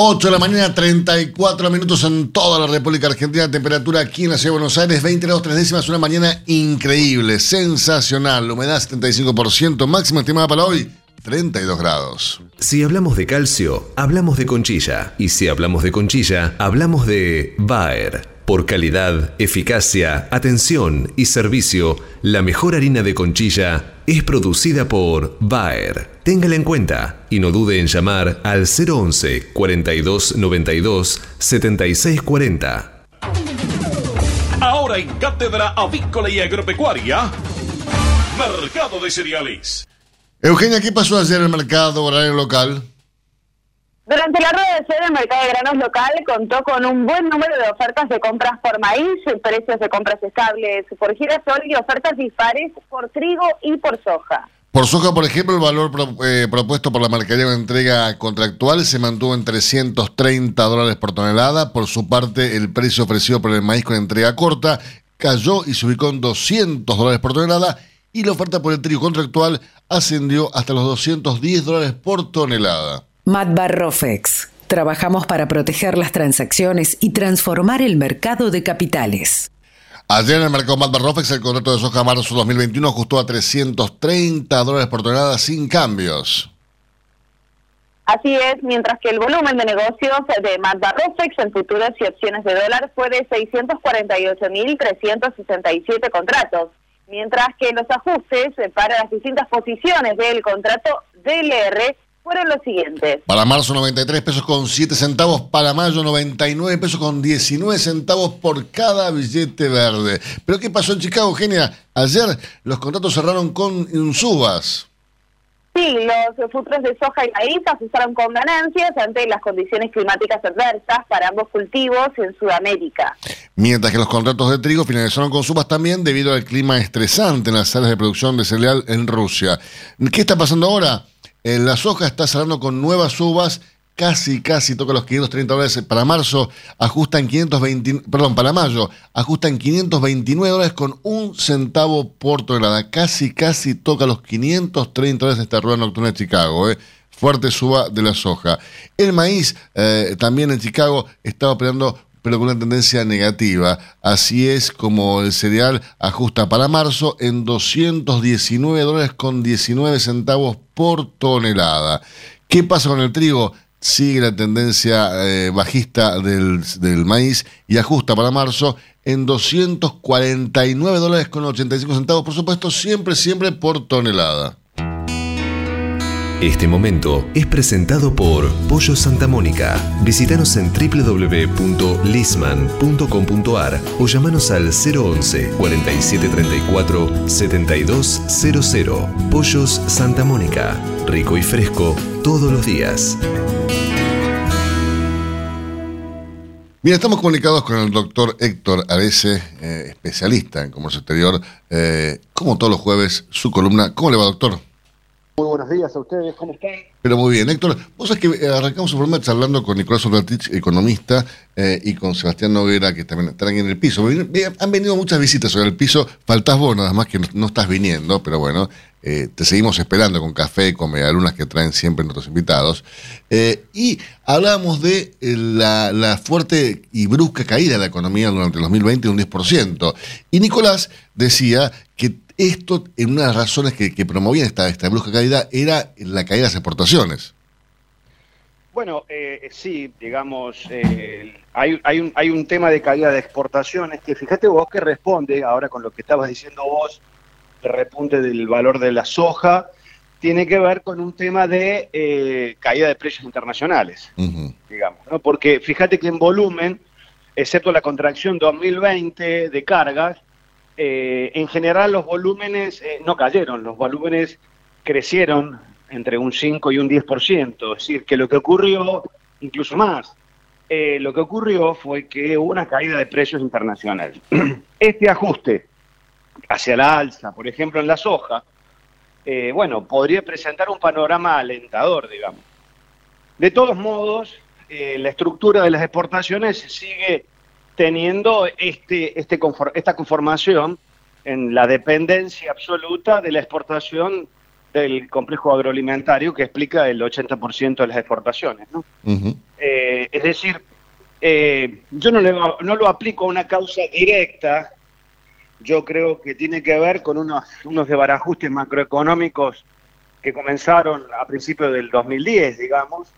8 de la mañana, 34 minutos en toda la República Argentina. Temperatura aquí en la ciudad de Buenos Aires, 20 grados 3 décimas. Una mañana increíble, sensacional. Humedad 75%, máxima estimada para hoy, 32 grados. Si hablamos de calcio, hablamos de conchilla. Y si hablamos de conchilla, hablamos de Bayer. Por calidad, eficacia, atención y servicio, la mejor harina de conchilla es producida por Bayer. Téngala en cuenta y no dude en llamar al 011 42 92 76 40. Ahora en Cátedra Avícola y Agropecuaria, Mercado de Cereales. Eugenia, ¿qué pasó ayer en el mercado horario local? Durante la rueda de sede, el mercado de granos local contó con un buen número de ofertas de compras por maíz, precios de compras estables por girasol y ofertas dispares por trigo y por soja. Por soja, por ejemplo, el valor eh, propuesto por la marcaría de entrega contractual se mantuvo en 330 dólares por tonelada. Por su parte, el precio ofrecido por el maíz con entrega corta cayó y se ubicó en 200 dólares por tonelada y la oferta por el trigo contractual ascendió hasta los 210 dólares por tonelada. Matbar Rofex. Trabajamos para proteger las transacciones y transformar el mercado de capitales. Ayer en el mercado Matbar Rofex el contrato de soja marzo 2021 ajustó a 330 dólares por tonelada sin cambios. Así es, mientras que el volumen de negocios de Matbar Rofex en futuros y opciones de dólar fue de 648.367 contratos, mientras que los ajustes para las distintas posiciones del contrato DLR fueron los siguientes. Para marzo 93 pesos con 7 centavos, para mayo 99 pesos con 19 centavos por cada billete verde. Pero ¿qué pasó en Chicago, Genia? Ayer los contratos cerraron con subas. Sí, los futuros de soja y maíz ajustaron con ganancias ante las condiciones climáticas adversas para ambos cultivos en Sudamérica. Mientras que los contratos de trigo finalizaron con subas también debido al clima estresante en las salas de producción de cereal en Rusia. ¿Qué está pasando ahora? La soja está cerrando con nuevas subas, casi, casi toca los 530 dólares. Para marzo ajustan 520, perdón, para mayo ajustan 529 dólares con un centavo por tonelada. Casi, casi toca los 530 dólares esta rueda nocturna de Chicago. Eh. Fuerte suba de la soja. El maíz eh, también en Chicago está operando pero con una tendencia negativa. Así es como el cereal ajusta para marzo en 219 dólares con 19 centavos por tonelada. ¿Qué pasa con el trigo? Sigue la tendencia eh, bajista del, del, maíz y ajusta para marzo en 249 dólares con 85 centavos, por supuesto, siempre, siempre por tonelada. Este momento es presentado por Pollo Santa Mónica. Visítanos en www.lisman.com.ar o llamanos al 011 4734 7200. Pollos Santa Mónica. Rico y fresco todos los días. Bien, estamos comunicados con el doctor Héctor Arese, eh, especialista en comercio exterior. Eh, como todos los jueves, su columna. ¿Cómo le va, doctor? Muy buenos días a ustedes, ¿cómo están? Pero muy bien, Héctor. Vos sabés que eh, arrancamos un programa charlando con Nicolás Orlatich, economista, eh, y con Sebastián Noguera, que también están en el piso. Han venido muchas visitas sobre el piso. Faltás vos, nada más que no, estás viniendo, pero bueno, eh, te seguimos esperando con café, con medialunas que traen siempre nuestros invitados. y hablábamos de la, la, fuerte y brusca caída de la economía durante el 2020 de un 10%. Y Nicolás decía que esto, en una de las razones que, que promovían esta, esta brusca caída, era la caída de las exportaciones. Bueno, eh, sí, digamos, eh, hay, hay, un, hay un tema de caída de exportaciones que fíjate vos que responde ahora con lo que estabas diciendo vos, el repunte del valor de la soja, tiene que ver con un tema de eh, caída de precios internacionales, digamos, ¿no? Porque fíjate que en volumen, excepto la contracción 2020 de cargas, eh, en general los volúmenes eh, no cayeron, los volúmenes crecieron entre un 5 y un 10%, es decir, que lo que ocurrió, incluso más, eh, lo que ocurrió fue que hubo una caída de precios internacionales. [clears throat] Este ajuste hacia la alza, por ejemplo en la soja, bueno, podría presentar un panorama alentador, digamos. De todos modos, la estructura de las exportaciones sigue teniendo este, este esta conformación en la dependencia absoluta de la exportación del complejo agroalimentario que explica el 80% de las exportaciones. Eh, es decir, eh, yo no, no lo aplico a una causa directa, yo creo que tiene que ver con unos, unos debarajustes macroeconómicos que comenzaron a principios del 2010, digamos,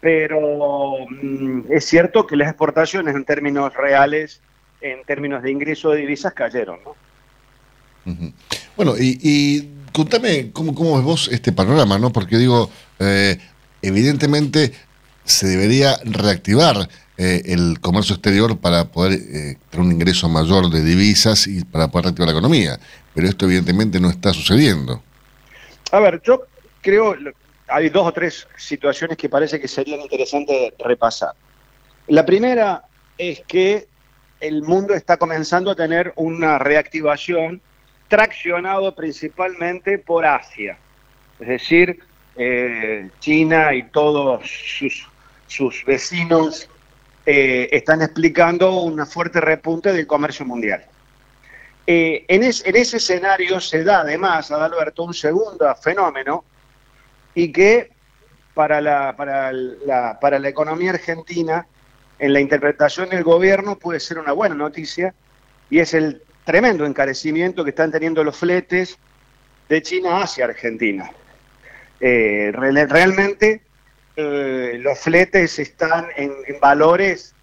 pero mm, es cierto que las exportaciones en términos reales, en términos de ingreso de divisas, cayeron. ¿no? Bueno, y, y contame cómo, cómo, ves vos este panorama, ¿no? Porque digo, eh, evidentemente se debería reactivar eh, el comercio exterior para poder eh, tener un ingreso mayor de divisas y para poder reactivar la economía. Pero esto evidentemente no está sucediendo. A ver, yo creo, hay dos o tres situaciones que parece que serían interesantes repasar. La primera es que el mundo está comenzando a tener una reactivación traccionado principalmente por Asia, es decir, eh, China y todos sus, vecinos eh, están explicando una fuerte repunte del comercio mundial. Eh, en, en, ese escenario se da además, Adalberto, un segundo fenómeno y que para la, para, la, para la economía argentina, en la interpretación del gobierno, puede ser una buena noticia, y es el tremendo encarecimiento que están teniendo los fletes de China hacia Argentina. Eh, realmente eh, los fletes están en, valores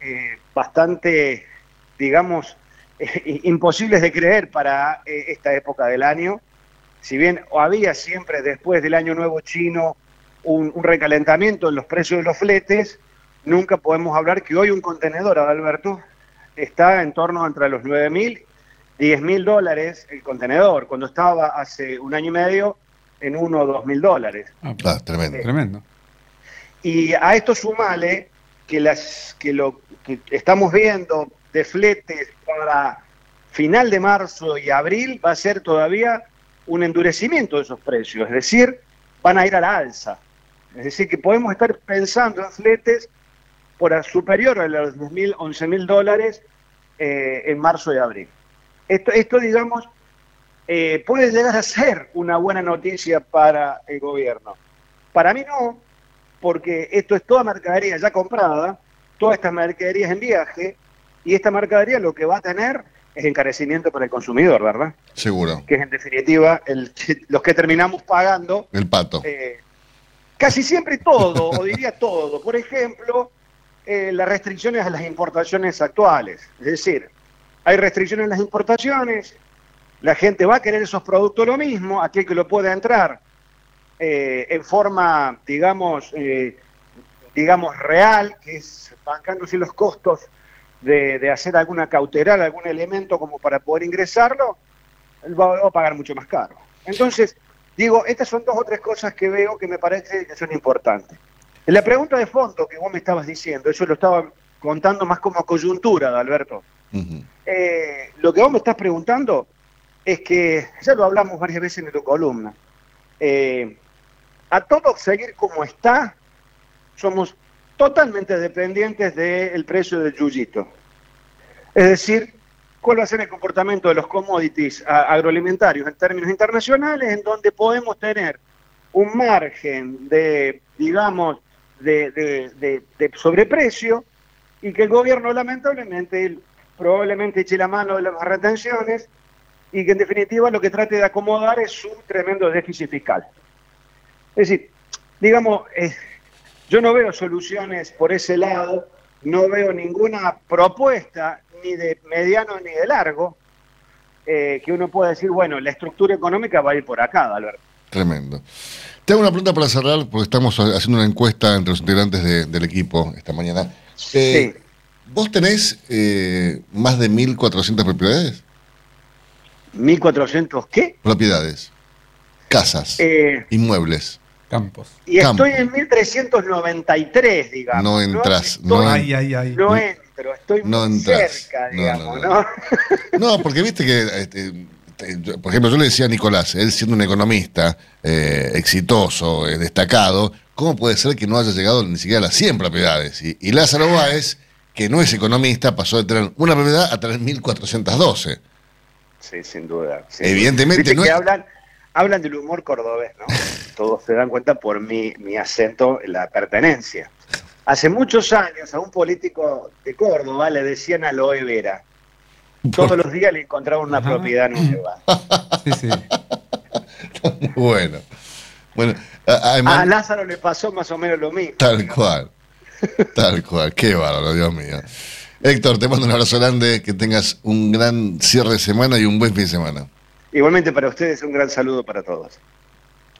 eh, bastante, digamos, [laughs] imposibles de creer para esta época del año. Si bien había siempre después del Año Nuevo chino un, recalentamiento en los precios de los fletes, nunca podemos hablar que hoy un contenedor, Adalberto, está en torno entre los 9 mil, 10 mil dólares el contenedor, cuando estaba hace un año y medio en 1 o 2 mil dólares. Ah, ah tremendo. tremendo. Y a esto sumale que, las, que lo que estamos viendo de fletes para final de marzo y abril va a ser todavía un endurecimiento de esos precios, es decir, van a ir a la alza. Es decir, que podemos estar pensando en fletes por superior a los 10.000, 11.000 dólares eh, en marzo y abril. Esto, esto digamos, eh, puede llegar a ser una buena noticia para el gobierno. Para mí no, porque esto es toda mercadería ya comprada, todas estas mercaderías en viaje, y esta mercadería lo que va a tener es encarecimiento para el consumidor, ¿verdad? Seguro. Que es en definitiva el, los que terminamos pagando. El pato. Eh, casi siempre todo, o diría todo. Por ejemplo, eh, las restricciones a las importaciones actuales. Es decir, hay restricciones en las importaciones, la gente va a querer esos productos lo mismo, aquel que lo pueda entrar eh, en forma, digamos, digamos, real, que es bancándose los costos de, de, hacer alguna cautelar, algún elemento como para poder ingresarlo, va, a pagar mucho más caro. Entonces, Digo, estas son dos o tres cosas que veo que me parece que son importantes. En la pregunta de fondo que vos me estabas diciendo, eso lo estaba contando más como coyuntura, Alberto. Eh, lo que vos me estás preguntando es que, ya lo hablamos varias veces en tu columna, eh, a todo seguir como está, somos totalmente dependientes del precio del yuyito. Es decir, cuál va a ser el comportamiento de los commodities agroalimentarios en términos internacionales, en donde podemos tener un margen de, digamos, de, sobreprecio y que el gobierno lamentablemente probablemente eche la mano de las retenciones y que en definitiva lo que trate de acomodar es un tremendo déficit fiscal. Es decir, digamos, eh, yo no veo soluciones por ese lado, no veo ninguna propuesta ni de mediano ni de largo, eh, que uno pueda decir, bueno, la estructura económica va a ir por acá, Alberto. Tremendo. Tengo una pregunta para cerrar, porque estamos haciendo una encuesta entre los integrantes del equipo esta mañana. Eh, sí. ¿Vos tenés eh, más de 1.400 propiedades? ¿1.400 qué? Propiedades. Casas. inmuebles. Campos. Y estoy en 1393, digamos. No entras. No, no, ay, ay, ay. no entro, estoy muy cerca, digamos, ¿no? [laughs] No, porque viste que, este, por ejemplo, yo le decía a Nicolás, él siendo un economista eh, exitoso, eh, destacado, ¿cómo puede ser que no haya llegado ni siquiera a las 100 propiedades? Y, Lázaro Báez, que no es economista, pasó de tener una propiedad a tener 1412. Sí, sin duda. Evidentemente no que hablan hablan del humor cordobés, ¿no? Todos se dan cuenta por mi, mi acento, la pertenencia. Hace muchos años a un político de Córdoba le decían a Loe Vera. Todos los días le encontraban una propiedad nueva. Sí, sí. [laughs] bueno. Bueno, a Lázaro le pasó más o menos lo mismo. Tal cual. Tal cual. Qué bárbaro, Dios mío. Héctor, te mando un abrazo grande, que tengas un gran cierre de semana y un buen fin de semana. Igualmente para ustedes un gran saludo para todos.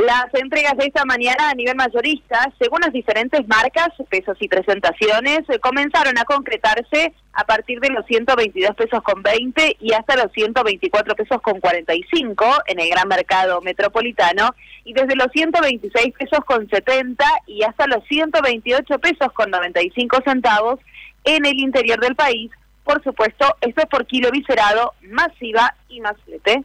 Las entregas de esta mañana a nivel mayorista, según las diferentes marcas, pesos y presentaciones, eh, comenzaron a concretarse a partir de los 122 pesos con 20 y hasta los 124 pesos con 45 en el gran mercado metropolitano y desde los 126 pesos con 70 y hasta los 128 pesos con 95 centavos en el interior del país. Por supuesto, esto es por kilo viscerado, masiva y más flete.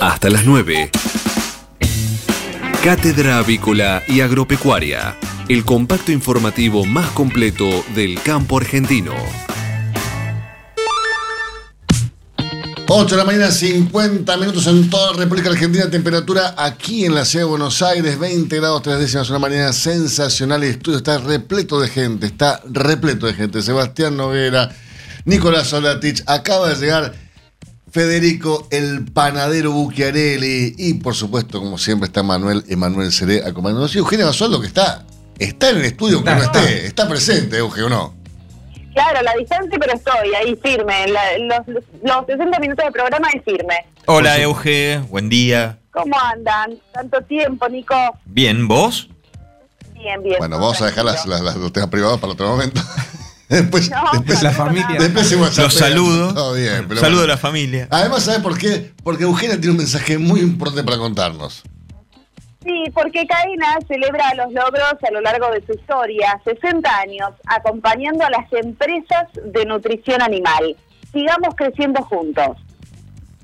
Hasta las 9. Cátedra Avícola y Agropecuaria, el compacto informativo más completo del campo argentino. 8 de la mañana, 50 minutos en toda la República Argentina. Temperatura aquí en la ciudad de Buenos Aires, 20 grados 3 décimas. Una mañana sensacional. El estudio está repleto de gente, está repleto de gente. Sebastián Noguera, Nicolás Solatich, acaba de llegar Federico el panadero Bucchiarelli y por supuesto, como siempre, está Manuel Emanuel Seré acompañándonos. Y Eugenia Basualdo que está, está en el estudio, aunque no esté, está presente, Eugenio, no? Claro, a la distancia, pero estoy ahí firme. los, los 60 minutos de programa es firme. Hola, Euge, buen día. ¿Cómo andan? Tanto tiempo, Nico. Bien, ¿vos? Bien, bien. Bueno, vamos a dejar las, los temas privados para otro momento. [laughs] después, después la familia. Después los saludo. Todo bien, Saludo a la familia. Además, ¿sabes por qué? Porque Eugenia tiene un mensaje muy importante para contarnos. Sí, porque Cadena celebra los logros a lo largo de su historia, 60 años, acompañando a las empresas de nutrición animal. Sigamos creciendo juntos.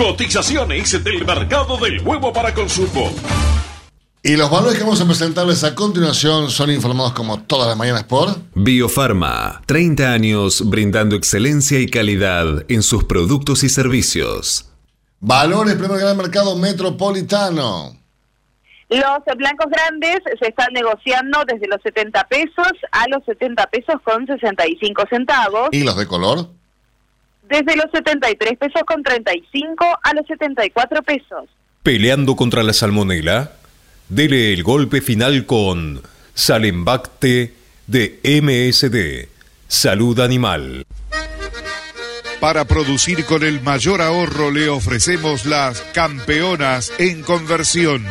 Cotizaciones del mercado del huevo para consumo. Y los valores que vamos a presentarles a continuación son informados como todas las mañanas por Biofarma, 30 años brindando excelencia y calidad en sus productos y servicios. Valores primer gran mercado metropolitano. Los blancos grandes se están negociando desde los 70 pesos a los 70 pesos con 65 centavos. ¿Y los de color? Desde los 73 pesos con 35 a los 74 pesos. Peleando contra la salmonela, dele el golpe final con Salembacte de MSD, Salud Animal. Para producir con el mayor ahorro le ofrecemos las campeonas en conversión.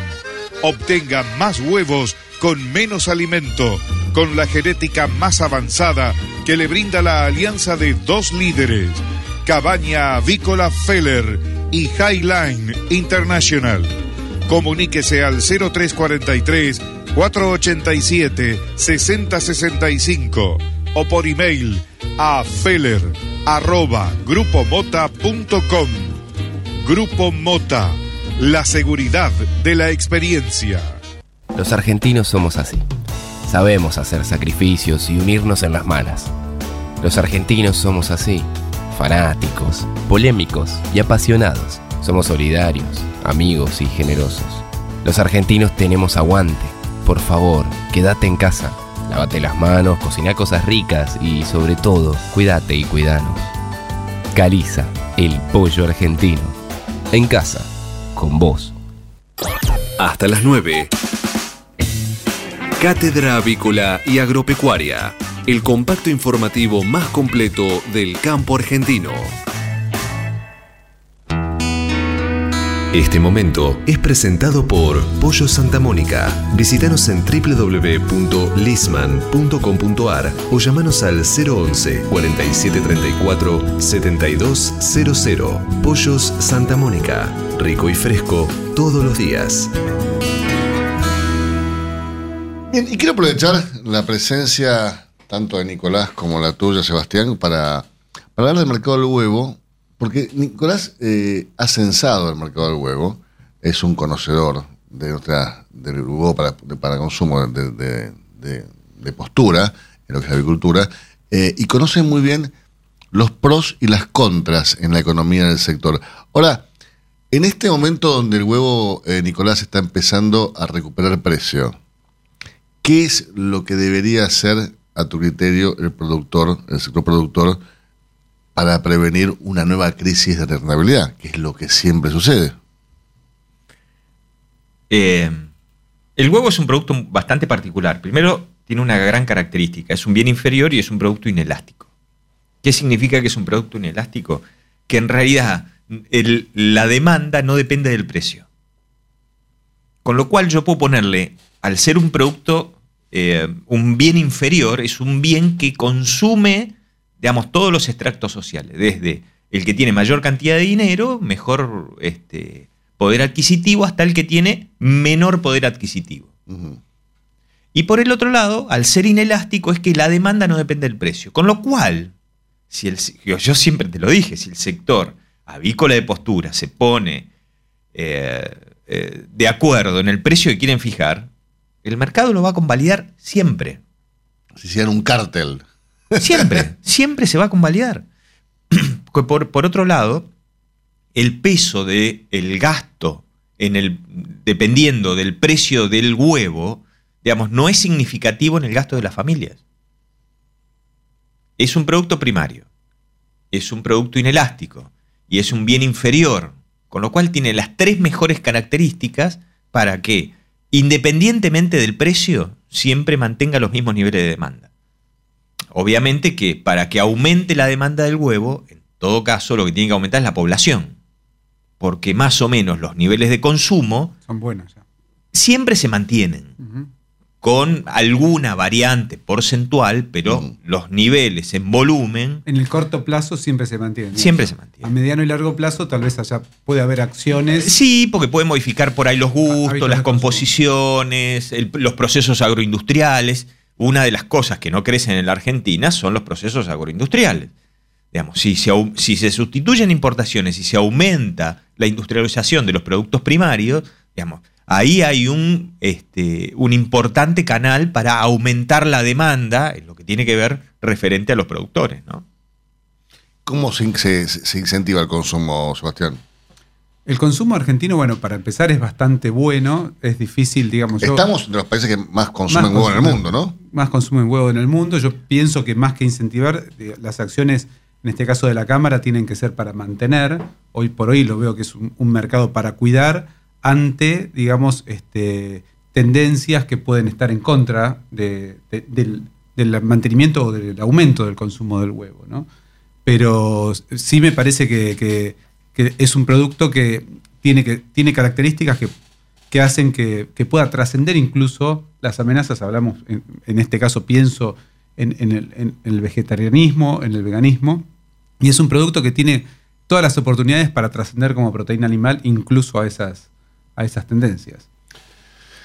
Obtenga más huevos con menos alimento, con la genética más avanzada que le brinda la alianza de dos líderes, Cabaña Avícola Feller y Highline International. Comuníquese al 0343 487 6065 o por email a feller arroba grupomota.com. Grupo Mota, la seguridad de la experiencia. Los argentinos somos así. Sabemos hacer sacrificios y unirnos en las malas. Los argentinos somos así, fanáticos, polémicos y apasionados. Somos solidarios, amigos y generosos. Los argentinos tenemos aguante. Por favor, quédate en casa Lávate las manos, cocina cosas ricas y sobre todo, cuídate y cuidanos. Caliza, el pollo argentino. En casa, con vos. Hasta las 9. Cátedra Avícola y Agropecuaria. El compacto informativo más completo del campo argentino. Este momento es presentado por Pollo Santa Mónica. Visítanos en www.lisman.com.ar o llamanos al 011 4734 7200. Pollos Santa Mónica. Rico y fresco todos los días. Y quiero aprovechar la presencia tanto de Nicolás como la tuya, Sebastián, para, para hablar del mercado del huevo porque Nicolás eh, ha censado el mercado del huevo, es un conocedor de nuestra, del huevo para, para consumo de, postura en lo que es agricultura, eh, y conoce muy bien los pros y las contras en la economía del sector. Ahora, en este momento donde el huevo, eh, Nicolás, está empezando a recuperar precio, ¿qué es lo que debería hacer a tu criterio el productor, el sector productor, para prevenir una nueva crisis de rentabilidad, que es lo que siempre sucede. Eh, el huevo es un producto bastante particular. Primero, tiene una gran característica, es un bien inferior y es un producto inelástico. ¿Qué significa que es un producto inelástico? Que en realidad la demanda no depende del precio. Con lo cual yo puedo ponerle, al ser un producto, eh, un bien inferior, es un bien que consume digamos, todos los extractos sociales, desde el que tiene mayor cantidad de dinero, mejor este, poder adquisitivo, hasta el que tiene menor poder adquisitivo. Y por el otro lado, al ser inelástico, es que la demanda no depende del precio. Con lo cual, si el, yo siempre te lo dije, si el sector avícola de postura se pone eh, eh, de acuerdo en el precio que quieren fijar, el mercado lo va a convalidar siempre. Si hicieran un cártel. Siempre, [laughs] siempre se va a convalidar. [clears throat] Por, por otro lado, el peso del el gasto en el, dependiendo del precio del huevo, digamos, no es significativo en el gasto de las familias. Es un producto primario, es un producto inelástico y es un bien inferior, con lo cual tiene las tres mejores características para que, independientemente del precio, siempre mantenga los mismos niveles de demanda. Obviamente que para que aumente la demanda del huevo, en todo caso lo que tiene que aumentar es la población, porque más o menos los niveles de consumo son buenos. Siempre se mantienen con alguna variante porcentual, pero Mm. los niveles en volumen En el corto plazo siempre se mantiene. siempre se mantienen. A mediano y largo plazo tal vez allá puede haber acciones. Sí, porque puede modificar por ahí los gustos, las composiciones, el- los procesos agroindustriales. Una de las cosas que no crecen en la Argentina son los procesos agroindustriales. Digamos, si se, si se sustituyen importaciones y se aumenta la industrialización de los productos primarios, digamos, ahí hay un, este, un importante canal para aumentar la demanda en lo que tiene que ver referente a los productores. ¿no? ¿Cómo se, se- se incentiva el consumo, Sebastián? El consumo argentino, bueno, para empezar es bastante bueno. Es difícil, digamos. yo- Estamos entre los países que más consumen Más huevo en el mundo, ¿no? Más consumen huevo en el mundo. Yo pienso que más que incentivar, eh, las acciones, en este caso de la Cámara, tienen que ser para mantener. Hoy por hoy lo veo que es un, un mercado para cuidar ante, digamos, este, tendencias que pueden estar en contra de- de- del, mantenimiento o del aumento del consumo del huevo. ¿no? Pero sí me parece que, es un producto que tiene, que, tiene características que que hacen que, pueda trascender incluso las amenazas. Hablamos, en, este caso pienso en, en el, en el vegetarianismo, en el veganismo, y es un producto que tiene todas las oportunidades para trascender como proteína animal incluso a esas, a esas tendencias.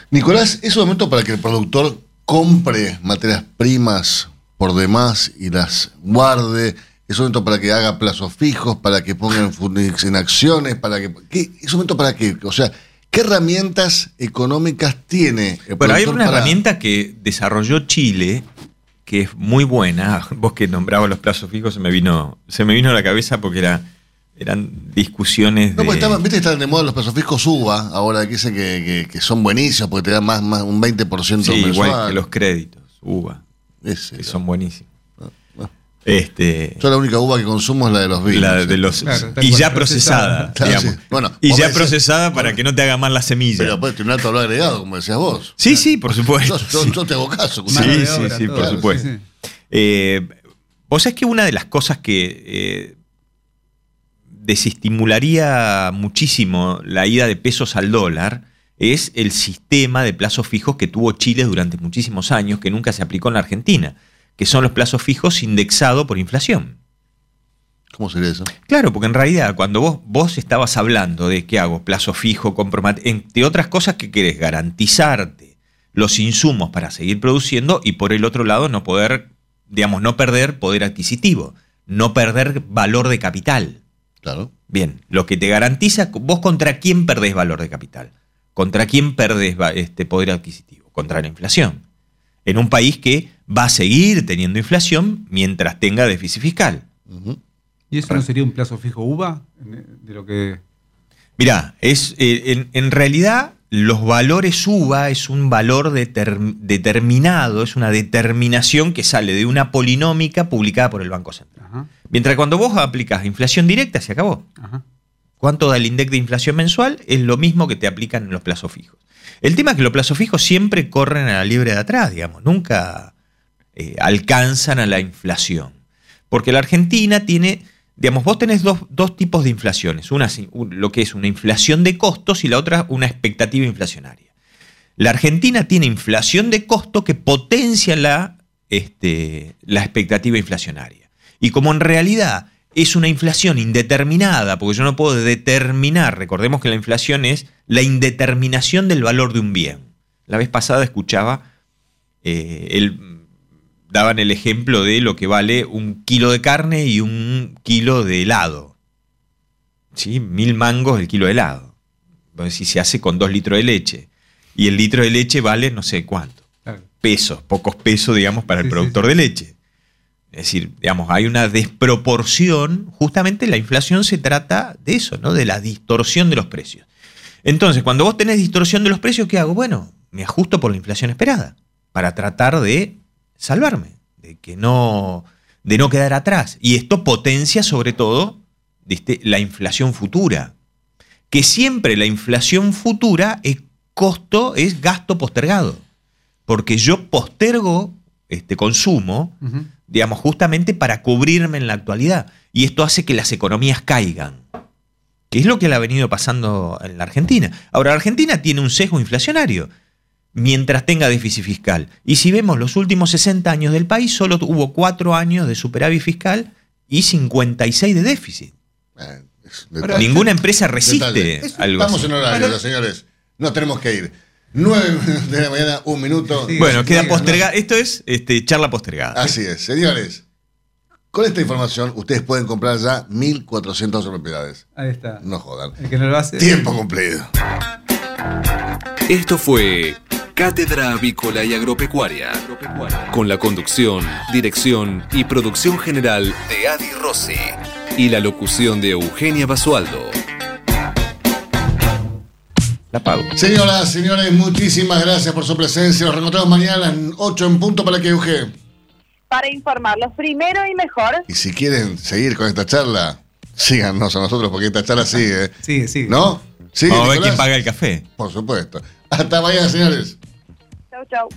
Nicolás, ¿es un momento para que el productor compre materias primas por demás y las guarde? ¿Es un momento para que haga plazos fijos, para que ponga en, acciones, para que... ¿qué? ¿Es un momento para qué? O sea, ¿qué herramientas económicas tiene el Bueno, hay una para- herramienta que desarrolló Chile que es muy buena. [laughs] Vos que nombrabas los plazos fijos se me vino, se me vino a la cabeza porque era, eran discusiones No, de. porque estaban- viste que están de moda los plazos fijos UVA, ahora que dicen que, que- que son buenísimos porque te dan más, más un 20% Sí, mensual. igual que los créditos, UVA, Ese, que son buenísimos. Este, Yo la única uva que consumo es la de los vinos. la de los Claro, y ya procesada, Claro, digamos. sí. Bueno, y ya decís- procesada para que no te haga mal la semilla. Pero puede tener un alto valor agregado, como decías vos. Sí, sí, por supuesto. Yo, yo- yo te hago caso. Sí, sí, sí, por Claro, supuesto. sí, Eh, Vos sabés que una de las cosas que eh, desestimularía muchísimo la ida de pesos al dólar es el sistema de plazos fijos que tuvo Chile durante muchísimos años, que nunca se aplicó en la Argentina, que son los plazos fijos indexados por inflación. ¿Cómo sería eso? Claro, porque en realidad cuando vos, vos estabas hablando de qué hago, plazo fijo, compromet entre otras cosas que querés garantizarte los insumos para seguir produciendo y por el otro lado no poder, digamos, no perder poder adquisitivo, no perder valor de capital. Claro. Bien, lo que te garantiza, vos contra quién perdés valor de capital, contra quién perdés va- este poder adquisitivo, contra la inflación. En un país que va a seguir teniendo inflación mientras tenga déficit fiscal. ¿Y eso no sería un plazo fijo UVA? De lo que. Mirá, es, eh, en, en realidad los valores UVA es un valor deter- determinado, es una determinación que sale de una polinómica publicada por el Banco Central. Mientras cuando vos aplicas inflación directa, se acabó. ¿Cuánto da el índice de inflación mensual? Es lo mismo que te aplican en los plazos fijos. El tema es que los plazos fijos siempre corren a la libre de atrás, digamos, nunca eh, alcanzan a la inflación. Porque la Argentina tiene, digamos, vos tenés dos, dos tipos de inflaciones. Una, lo que es una inflación de costos y la otra una expectativa inflacionaria. La Argentina tiene inflación de costo que potencia la, este, la expectativa inflacionaria. Y como en realidad es una inflación indeterminada, porque yo no puedo determinar, recordemos que la inflación es la indeterminación del valor de un bien. La vez pasada escuchaba, eh, el- daban el ejemplo de lo que vale un kilo de carne y un kilo de helado. ¿Sí? Mil mangos el kilo de helado. si se hace con dos litros de leche y el litro de leche vale no sé cuánto, pesos, pocos pesos, digamos, para el productor de leche. Es decir, digamos, hay una desproporción, justamente la inflación se trata de eso, ¿no? De la distorsión de los precios. Entonces, cuando vos tenés distorsión de los precios, ¿qué hago? Bueno, me ajusto por la inflación esperada, para tratar de salvarme, de que no, de no quedar atrás. Y esto potencia sobre todo la inflación futura, que siempre la inflación futura es costo, es gasto postergado, porque yo postergo este consumo, digamos, justamente para cubrirme en la actualidad. Y esto hace que las economías caigan, que es lo que le ha venido pasando en la Argentina. Ahora, la Argentina tiene un sesgo inflacionario mientras tenga déficit fiscal. Y si vemos los últimos 60 años del país, solo hubo 4 años de superávit fiscal y 56 de déficit. Eh, Ninguna empresa resiste algo Estamos en horario, señores. No tenemos que ir. 9 de la mañana, un minuto. bueno, queda postergada. Esto es este, charla postergada. Así es, señores. Con esta información, ustedes pueden comprar ya 1.400 propiedades. Ahí está. No jodan. El que no lo hace. Tiempo cumplido. Esto fue Cátedra Avícola y Agropecuaria. Con la conducción, dirección y producción general de Adi Rossi. Y la locución de Eugenia Basualdo. La pago. Señoras, señores, muchísimas gracias por su presencia. Nos reencontramos mañana en 8 en punto para que Euge. Para informarlos primero y mejor. Y si quieren seguir con esta charla, síganos a nosotros porque esta charla sigue. Sigue, sigue. ¿No? Vamos a ver quién paga el café. Por supuesto. Hasta mañana, señores. Chau, chau.